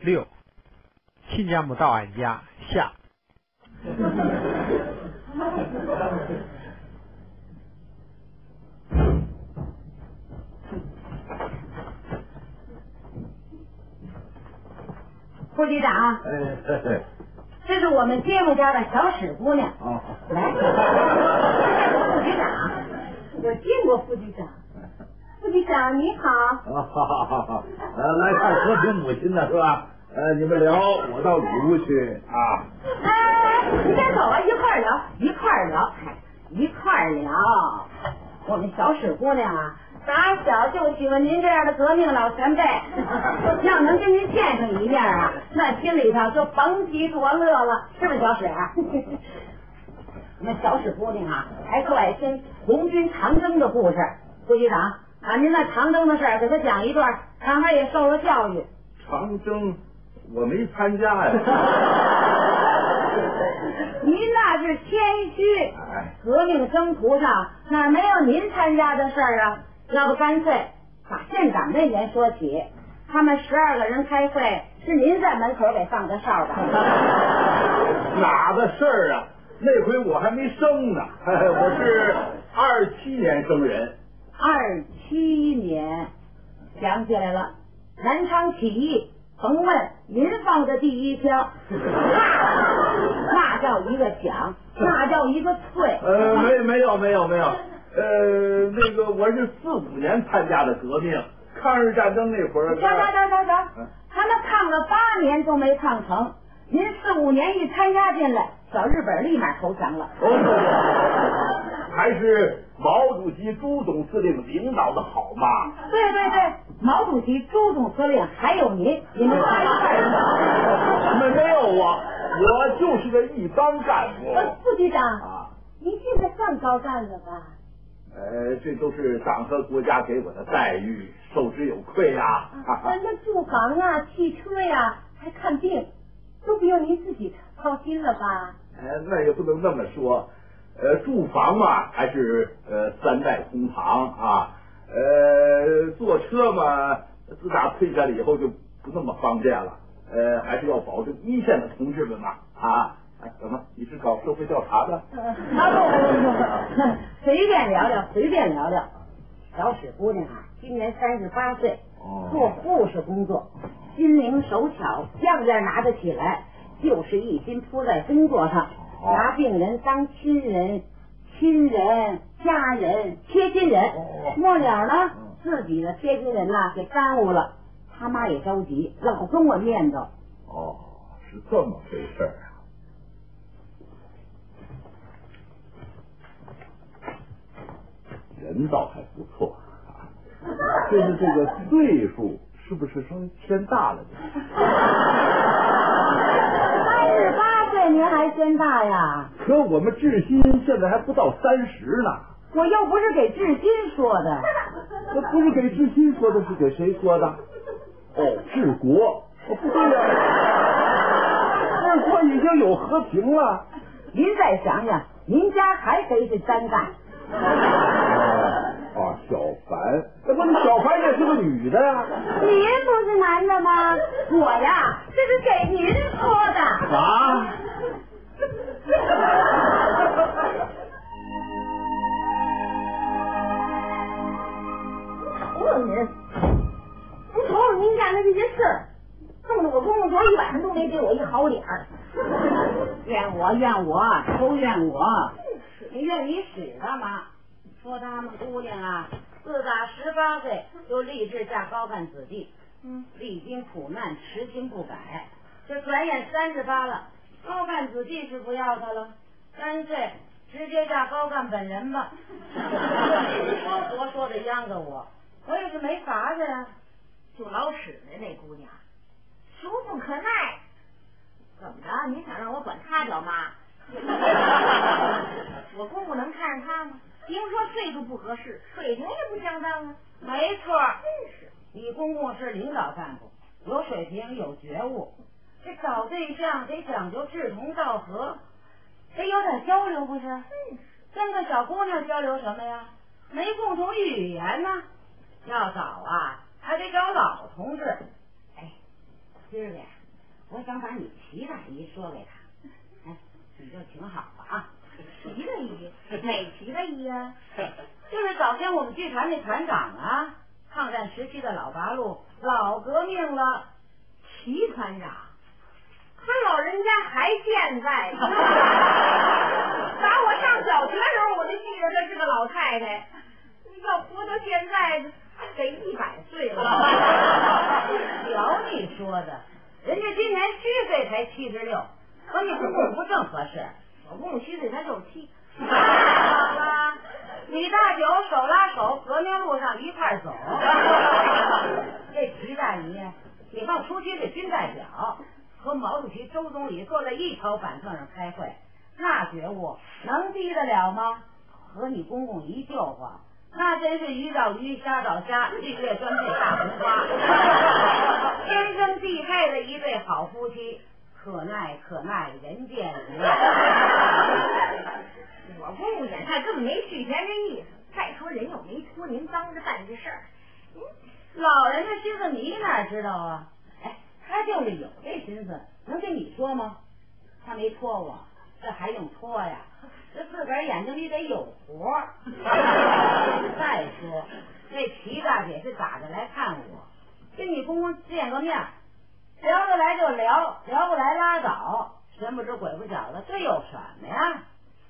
六，亲家母到俺家下。副局长，哎，这是我们街坊家的小史姑娘。哦，来，副局长，我见过副局长。局长你好，啊哈哈哈哈！呃，来看和平母亲的是吧？呃，你们聊，我到里屋去啊。哎，你先走啊，一块儿聊，一块儿聊，一块儿聊。我们小史姑娘啊，打小就喜欢您这样的革命老前辈，要能跟您见上一面啊，那心里头就甭提多乐了，是不是小史啊？我们小史姑娘啊，还特爱听红军长征的故事。副局长，把您那长征的事儿给他讲一段，让他也受受教育。长征我没参加呀。您那是谦虚，哎，革命征途上哪没有您参加的事儿啊？要不干脆把县长那年说起，他们十二个人开会，是您在门口给放的哨的。哪的事儿啊？那回我还没生呢，我是二七年生人。二七年，想起来了，南昌起义，甭问您放的第一枪，那 那叫一个响，那叫一个脆。呃，没没有没有没有，呃，那个我是四五年参加的革命，抗日战争那会儿。行行行行行，他们抗了八年都没抗成，您四五年一参加进来，小日本立马投降了。哦，还是毛主席、朱总司令领导的好嘛。对对对，毛主席、朱总司令还有您，你们仨一块儿没没有我，我就是个一般干部。呃，副局长，啊，您现在算高干了吧？呃，这都是党和国家给我的待遇，受之有愧呀、啊那住房啊、汽车呀、还看病，都不用您自己操心了吧？呃，那也不能那么说，呃，住房嘛，还是呃三代同堂啊，呃，坐车嘛，自打退下来以后就不那么方便了，呃，还是要保证一线的同志们嘛啊，哎，怎么你是搞社会调查的？啊不不不不，随便聊聊，随便聊聊。小史姑娘啊，今年三十八岁，哦做护士工作，心灵手巧，样样拿得起来，就是一心扑在工作上，哦拿病人当亲人、亲人、家人、贴心人。哦末了呢嗯，自己的贴心人呐给耽误了，他妈也着急，老跟我念叨。哦，是这么回事儿啊。人倒还不错啊，就是这个岁数是不是稍微偏大了点？您还嫌大呀？可我们志新现在还不到三十呢，我又不是给志新说的。这不是给志新说的，是给谁说的？哦，治国。哦，不对呀、治国已经有和平了。您再想想，您家还谁是单干？啊，小凡，那不小凡也是个女的呀、您不是男的吗？我呀，这是给您说的。啊？瞅瞅您，您瞅瞅您干的这些事儿，弄得我公公昨一晚上都没给我一好脸儿。怨我怨我，都怨我，你怨你使干嘛？说他们姑娘啊，自打十八岁就立志嫁高干子弟，嗯，历经苦难，痴心不改。这转眼三十八了，高干子弟是不要他了，干脆直接嫁高干本人吧。我多说的央着我，我也是没法子呀。就老史的那姑娘，俗不可耐。怎么着？你想让我管她叫妈？我公公能看上她吗？听说岁数不合适，水平也不相当啊。没错，真是。你公公是领导干部，有水平，有觉悟。这找对象得讲究志同道合，得有点交流，不是？跟个小姑娘交流什么呀？没共同语言呢。要找啊，还得找老同志。哎，今儿个呀，我想把你齐大姨说给他，哎，你就挺好吧啊。齐大姨，哪齐大姨呀？就是早先我们剧团那团长啊，抗战时期的老八路，老革命了。齐团长，人家还健在。打我上小学时候，我就记着她是个老太太。要活到现在，得一百岁了。瞧你说的，人家今年虚岁才七十六，和你公公不正合适。我公公虚岁才六十七。李大九手拉手，革命路上一块走。这齐大姨，你放初期的军代表，和毛主席、周总理坐在一条板凳上开会，那觉悟能低得了吗？和你公公一救活。那真是鱼找鱼，虾找虾，日月专配大红花，天生地配的一对好夫妻，可耐可耐，人见人爱。我公公眼看根本没续钱这意思，再说人又没托您当着办这事儿，老人家心思你哪知道啊？哎，他就是有这心思，能跟你说吗？他没托我，这还用托呀？这自个儿眼睛里得有活儿。再说，这齐大姐是咋的来看我？跟你公公见个面，聊得来就聊，聊不来拉倒，神不知鬼不觉的，这有什么呀？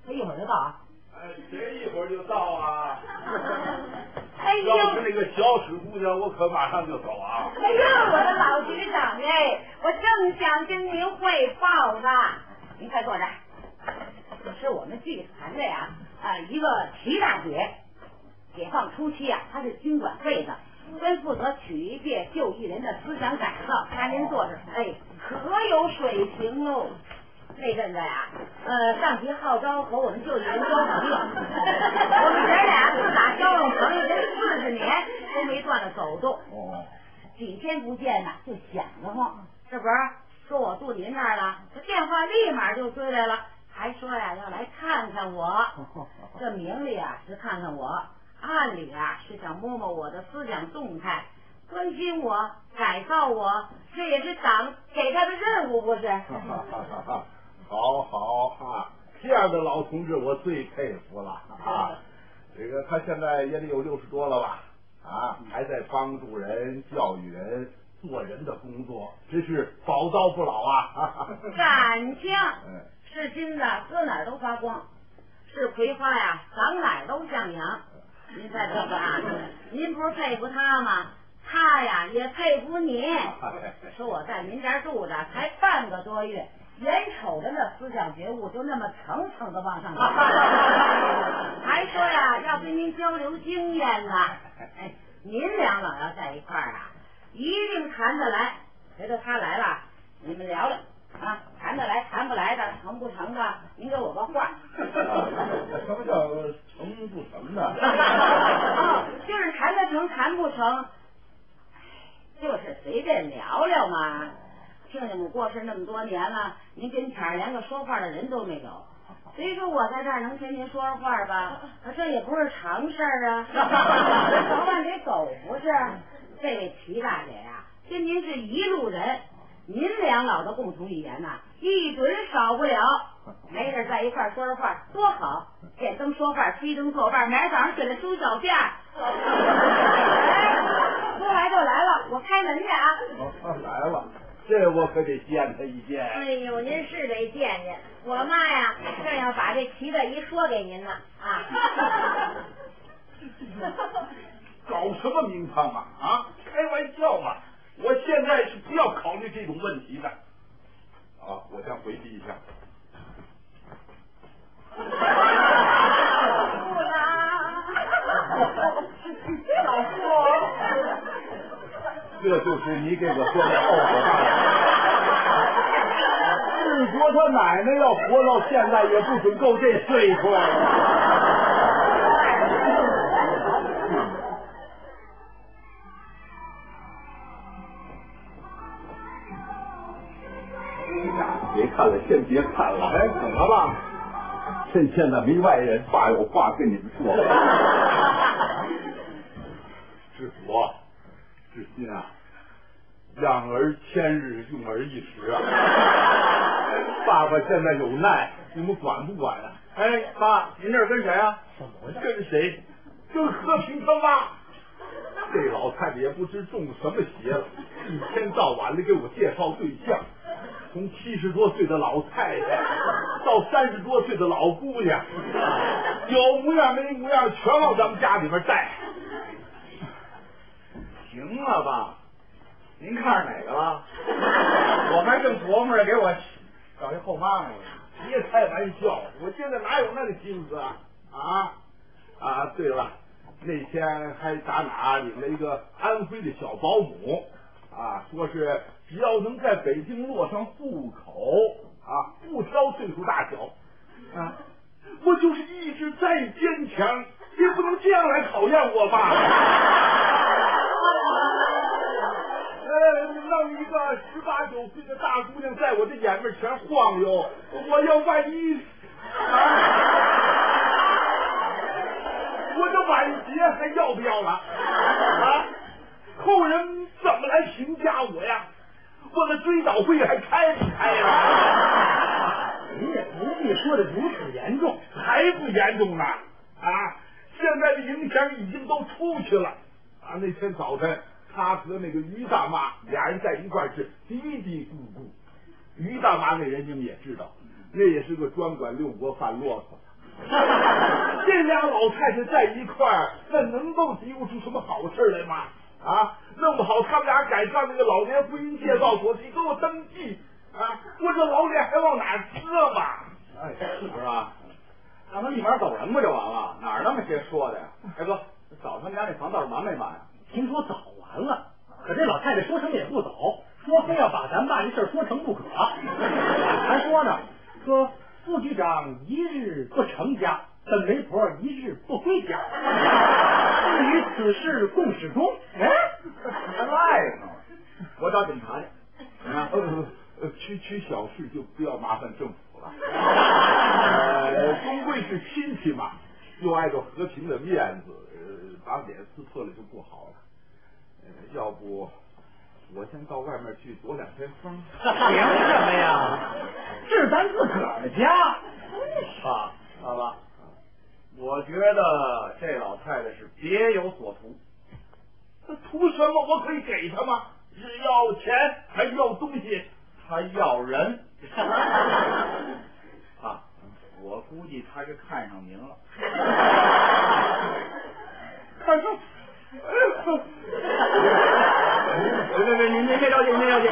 他一会儿就到啊。哎，谁一会儿就到啊？哎呦，要是那个小史姑娘，我可马上就走啊。哎呦，我的老局长哎，我正想跟您汇报呢。您快坐这儿。是我们剧团的呀，啊，一个齐大姐。解放初期啊，她是军管会的，专负责曲艺界旧艺人的思想改造。看您坐着，哎，可有水平喽。那阵子呀，呃，上级号召和我们旧艺人交朋友，我们爷俩自打交上朋友这四十年都没断了走动。哦，几天不见呢，就想得慌。这不是说我住您那儿了，这电话立马就追来了。还说呀，要来看看我，这明里啊是看看我，暗里啊是想摸摸我的思想动态，关心我，改造我，这也是党给他的任务，不是？好好啊，这样的老同志我最佩服了啊！这个他现在也得有六十多了吧？啊，还在帮助人、教育人、做人的工作，真是宝刀不老啊！感情。是金子，搁哪儿都发光；是葵花呀，长哪儿都向阳。您再说说啊，您不是佩服他吗？他呀也佩服您。说我在您这儿住着才半个多月，眼瞅着那思想觉悟就那么层层的往上走，还说呀要跟您交流经验呢。哎，您两老要在一块儿啊，一定谈得来。回头他来了，你们聊聊。啊，谈得来，谈不来的，成不成的，您给我个话。什么叫成不成的？就是谈得成，谈不成，就是随便聊聊嘛。听见我过世那么多年了，您跟前连个说话的人都没有。虽说我在这儿能跟您说说话吧，可这也不是常事儿啊。早晚得走不是？这位齐大姐呀，跟您是一路人。您两老的共同语言呐，一准少不了。没事在一块儿说说话，多好！点灯说话，熄灯作伴，明儿早上起来梳小辫。说来就来了，我开门去啊！这我可得见他一见。哎呦，您是得见见。我妈呀，正要把这齐大姨说给您呢啊！搞什么名堂啊？啊，开玩笑嘛！我现在是不要考虑这种问题的，啊，我先回避一下。这就是你给我说的后果大了。日国他奶奶要活到现在，也不准够这岁数。别看了，先别看了。哎，怎么了？趁现在没外人，爸有话跟你们说。知府，知心啊，养儿千日，用儿一时啊！爸爸现在有难，你们管不管啊？哎，爸，您这是跟谁啊？怎么跟谁？跟和平他妈。这老太太也不知中什么邪了，一天到晚的给我介绍对象，从七十多岁的老太太到三十多岁的老姑娘，有模样没模样全往咱们家里边带。行了，爸，您看上哪个了？我还正琢磨着给我找一后妈呢。别开玩笑，我现在哪有那个心思啊？啊啊！对了，那天还打哪领了一个安徽的小保姆啊，说是只要能在北京落上户口啊，不挑岁数大小啊，我就是意志再坚强，也不能这样来考验我吧。呃，弄一个十八九岁的大姑娘在我的眼面前晃悠，我要万一啊，我的晚节还要不要了啊？后人怎么来评价我呀？我的追悼会还开不开呀？你也不必说的如此严重，还不严重呢啊！现在的影响已经都出去了啊！那天早晨。他和那个于大妈俩人在一块儿是嘀嘀咕咕。于大妈那人你们也知道，那也是个专管六国犯啰嗦的。这俩老太太在一块儿，那能够嘀咕出什么好事来吗？啊，弄不好他们俩赶上那个老年婚姻介绍所去给我登记啊，我这老脸还往哪搁嘛？哎，是吧？让他立马走人不就完了？哪儿那么些说的呀？哎哥，找他们家那房倒是完没完呀？听说早完了，可这老太太说什么也不走，说非要把咱爸这事儿说成不可。还说呢，说副局长一日不成家，本媒婆一日不归家。至于此事共始终，哎，还赖呢。我找警察去。啊，呃，区区小事就不要麻烦政府了。呃，终归是亲戚嘛，又碍着和平的面子，呃，把脸撕破了就不好了。要不我先到外面去躲两天风？凭什么呀？这是咱自个儿的家。爸，爸爸，我觉得这老太太是别有所图。她图什么？我可以给她吗？是要钱还是要东西？她要人。啊，我估计她是看上您了。看上。别别别，您您别着急，您别着急。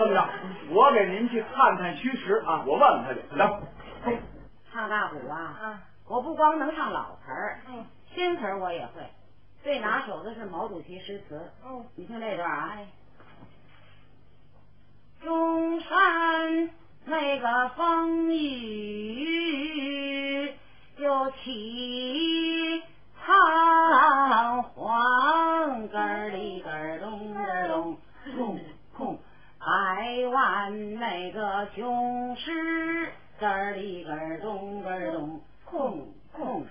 这么着，我给您去探探虚实啊，我问问他去。来，唱大鼓啊，我不光能唱老词儿，新词儿我也会。最拿手的是毛主席诗词。嗯，你听这段啊。中山那个风雨又起。仓皇咯儿里咯儿咚咯儿咚，空空百万那个雄师咯儿里咯儿咚咯儿咚，空空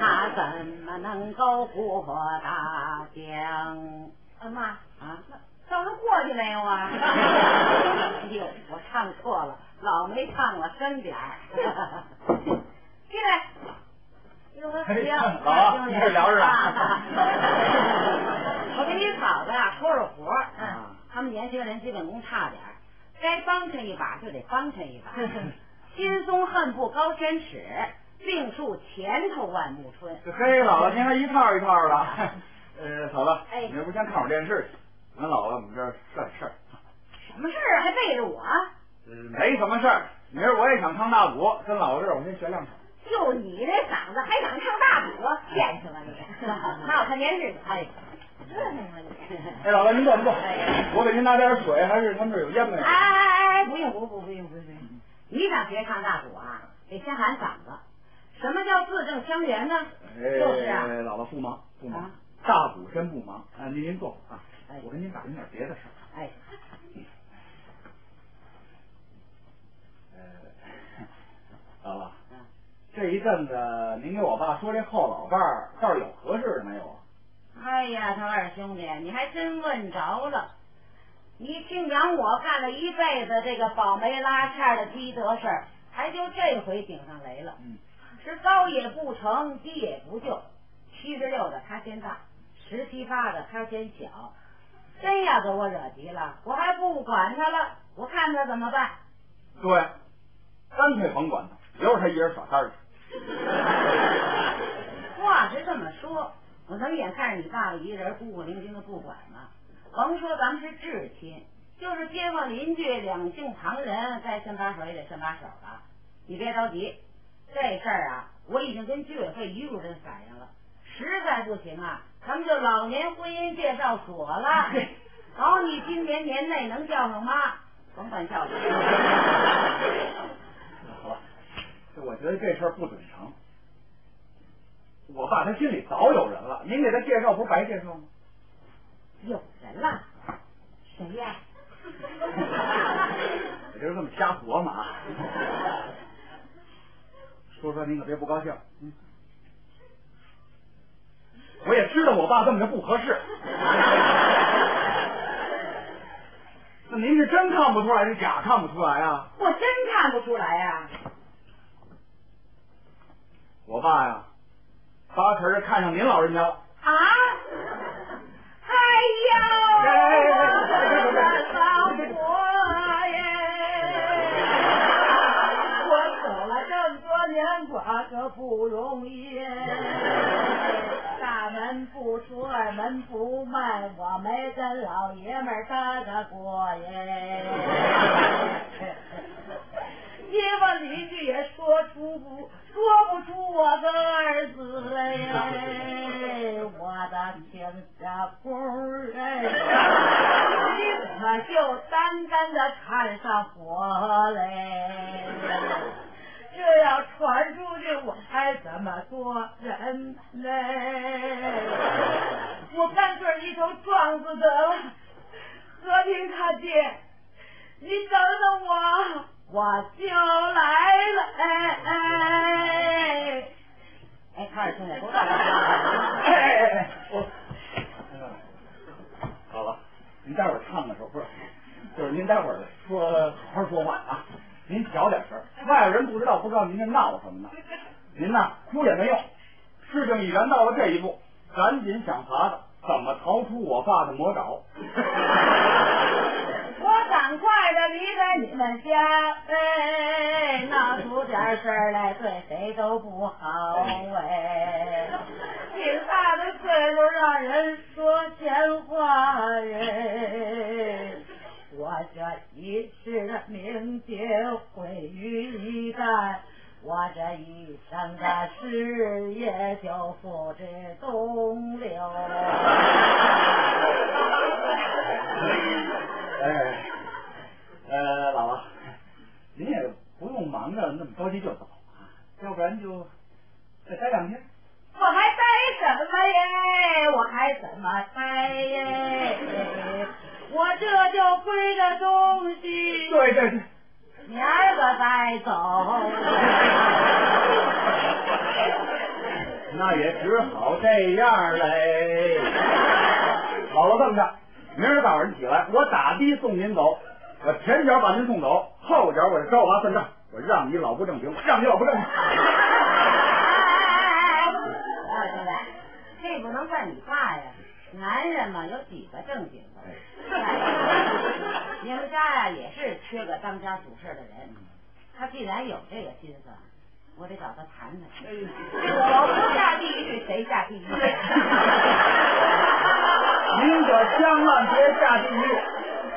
他怎么能够过大江？啊妈啊，让他过去没有啊？哎呦，我唱错了，老没唱了，深点儿。进来。老王，你这聊着啊。我给你嫂子呀说说活儿，他们年轻人基本功差点儿，该帮衬一把就得帮衬一把。心松恨不高千尺，病树前头万木春。嘿，姥姥您还一套一套的。呃，嫂子，哎，明儿不先看会儿电视去？俺姥姥我们这儿事事儿。什么事儿还背着我？呃，没什么事儿。明儿我也想唱大鼓，跟姥姥这儿我先学两场。就你这嗓子还想唱大鼓？骗去吧你！那我看电视去。哎，这什么你？哎，姥姥您坐您坐？我给您拿点水，还是他们这儿有烟没有？哎哎哎，不用不不不用不用不用。你想学唱大鼓啊？得先喊嗓子。什么叫字正腔圆呢？就是啊。姥姥不忙不忙，大鼓真不忙。啊，您您坐啊。哎，我跟您打听点别的事儿。哎。呃，姥姥。这一阵子，您给我爸说这后老伴儿倒是有合适的没有啊？哎呀，他二兄弟，你还真问着了。你听讲我干了一辈子这个保媒拉纤的积德事儿，还就这回顶上雷了。嗯，是高也不成，低也不就，七十六的他先大，十七八的他先小。真要给我惹急了，我还不管他了，我看他怎么办。对，干脆甭管他，留着他一人耍单去。话是这么说，我怎么眼看着你爸爸一个人孤苦伶仃的不管呢？甭说咱们是至亲，就是街坊邻居、两姓旁人，该伸把手也得伸把手了。你别着急，这事儿啊，我已经跟居委会一路人反映了，实在不行啊，咱们就老年婚姻介绍所了。好，你今年年内能叫上妈，甭管叫什么。好吧，这我觉得这事儿不准成。我爸他心里早有人了，您给他介绍不是白介绍吗？有人了，谁呀？我就是这么瞎琢磨啊。说说您可别不高兴。嗯，我也知道我爸这么着不合适。那您是真看不出来，是假看不出来啊？我真看不出来呀、我爸呀，八成是看上您老人家了。啊！哎呦，我多年寡，可不容易。大门不出，二门不迈，我没跟老爷们儿搭个过耶。街坊邻居也说出不说不出我的儿子来，我的亲家公儿哎，你怎么就单单的看上我嘞？这要传出去，我还怎么做人呢？我干脆一头撞死得了，和平大姐，你等等我。我就来了，哎哎，哎，卡尔兄弟，哎哎哎哎，我，好了，您待会儿唱的时候不是，就是您待会儿说好好说话啊，您小点声，外边人不知道，不知道您这闹什么呢？您呐哭也没用，事情已然到了这一步，赶紧想法子怎么逃出我爸的魔爪。我赶快的离开你们家，哎，闹出点事儿来，对谁都不好 哎。挺大的岁数让人说闲话人，我这一世的名节毁于一旦。我这一生的事业就付之东流。哎，呃，姥姥，您也不用忙着那么着急就走啊，要不然就再待两天。我还待什么耶？我还怎么待耶？我这就背着东西，对对对，明儿个再走。那也只好这样嘞。姥姥这么着，明儿早上起来，我打的送您走，我前脚把您送走，后脚我就招娃算账，我让你老不正经，让你老不正经。二兄弟，这不能怪你爸呀，男人嘛，有几个正经的。你们家呀也是缺个当家主事的人，他既然有这个心思，我得找他谈谈。我不下地狱，谁下地狱？您可千万别下地狱，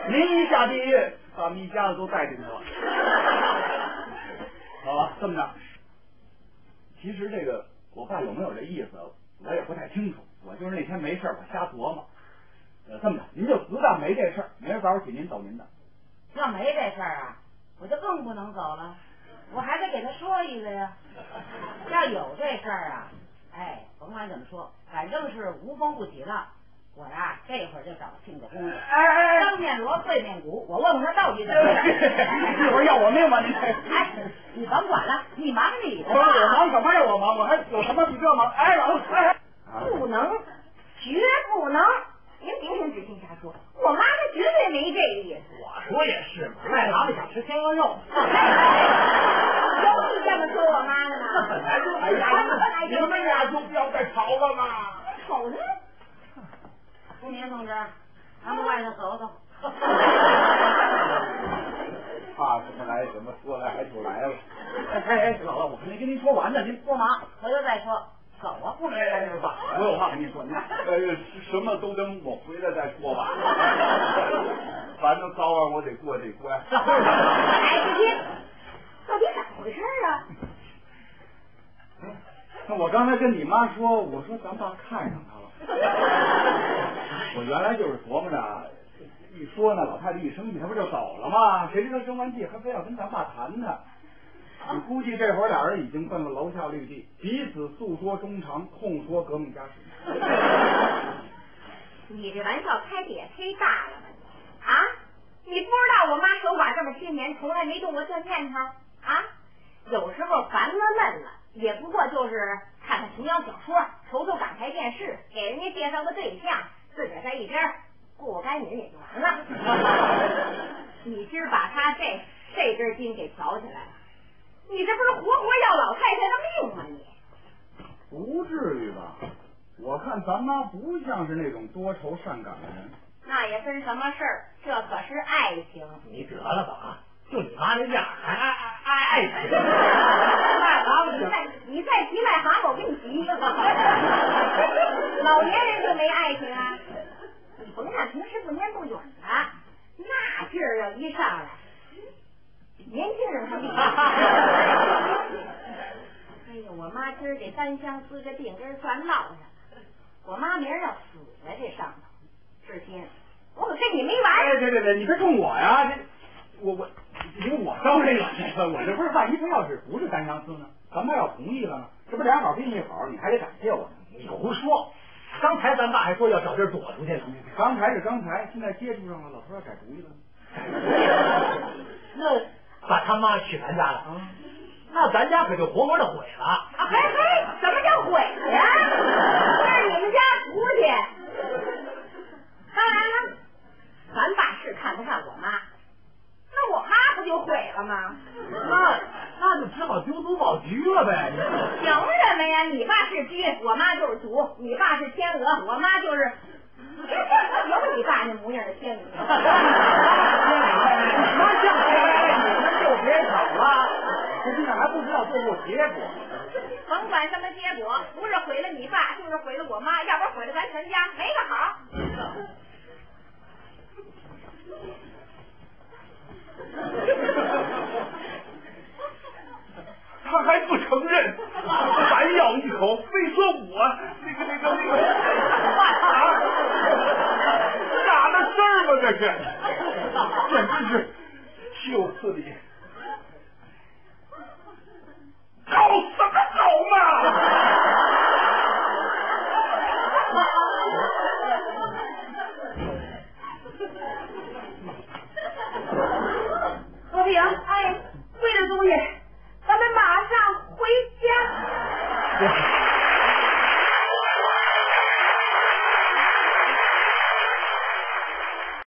您一下地狱，把们一家子都带进去了。好吧，这么着，其实这个我爸有没有这意思，我也不太清楚。我就是那天没事儿我瞎琢磨。呃，这么着，您就自当没这事儿，明儿早上起您走您的。要没这事儿啊，我就更不能走了，我还得给他说一个呀。要有这事儿啊，哎，甭管怎么说，反正是无风不起浪。我呀，这会儿就找亲家公去，哎哎当面锣对面鼓，我问问他到底怎么回事。一会儿要我命吗？您？哎，你甭管了，你忙你的我我。忙什么呀？我忙，我还有什么比这忙？哎，老哎，不能，绝不能！您别听知青瞎说，我妈她绝对没这个意思。我说也是嘛癞蛤蟆想吃天鹅肉。有你这么说我妈的吗？那本来就哎呀，你们俩就不要再吵了嘛！瞅呢，公民同志，咱们外头走走。怕什么来什么，说来还就来了。哎哎哎，老了，我还没跟您说完呢，您说嘛？回头再说，走啊，不能在这儿吧？我有话跟你说，你呃，什么都等我回来再说吧。反正早晚我得过这关。哎，这些到底咋回事啊？那 我刚才跟你妈说，我说咱爸看上她了。我原来就是琢磨着，一说呢，老太太一生气，她不就走了吗？谁知道生完气还非要跟咱爸谈呢。你估计这会儿俩人已经奔了楼下绿地，彼此诉说衷肠，痛说革命家史。你这玩笑开的也忒大了吧啊！你不知道我妈守寡这么些年，从来没动过这念头啊！有时候烦了闷了，也不过就是看看琼瑶小说，瞅瞅港台电视，给人家介绍个对象，自个儿在一边过过干瘾也就完了。你今儿把他这这根筋给挑起来了，你这不是活活要老太太的命吗你？不至于吧？我看咱妈不像是那种多愁善感的人。那也分什么事儿？这可是爱情。你得了吧，就你妈那样，还爱爱爱爱情？癞蛤蟆你再你再提癞蛤蟆，我给你急。老年人就没爱情啊？你甭看平时不蔫不远的，那劲儿要一上来，年轻人还厉害。哎呦，我单相思这病根儿算落下了。我妈明儿要死在这上头。志新，我可跟你没完！哎，别别别，你别冲我呀！这我我，因为我招这个，我这不是万一他要是不是单相思呢？咱妈要同意了呢，这不俩好并一好，你还得感谢我呢。你胡说！刚才咱爸还说要找地儿躲出去呢。刚才是刚才，现在接触上了，老头要改主意了。那把他妈娶咱家了啊？那咱家可就活活的毁了。啊，嘿嘿，什么叫毁呀？这是你们家出去。当然了，咱爸是看不上我妈，那我妈不就毁了吗？那那就只好丢卒保局了呗。凭什么呀？你爸是鸡，我妈就是卒；你爸是天鹅，我妈就是。有你爸那模样的天鹅。那像来来，你们就别吵了。这现在还不知道最后结果。甭管什么结果，不是毁了你爸，就是毁了我妈，要不然毁了咱全家，没个好。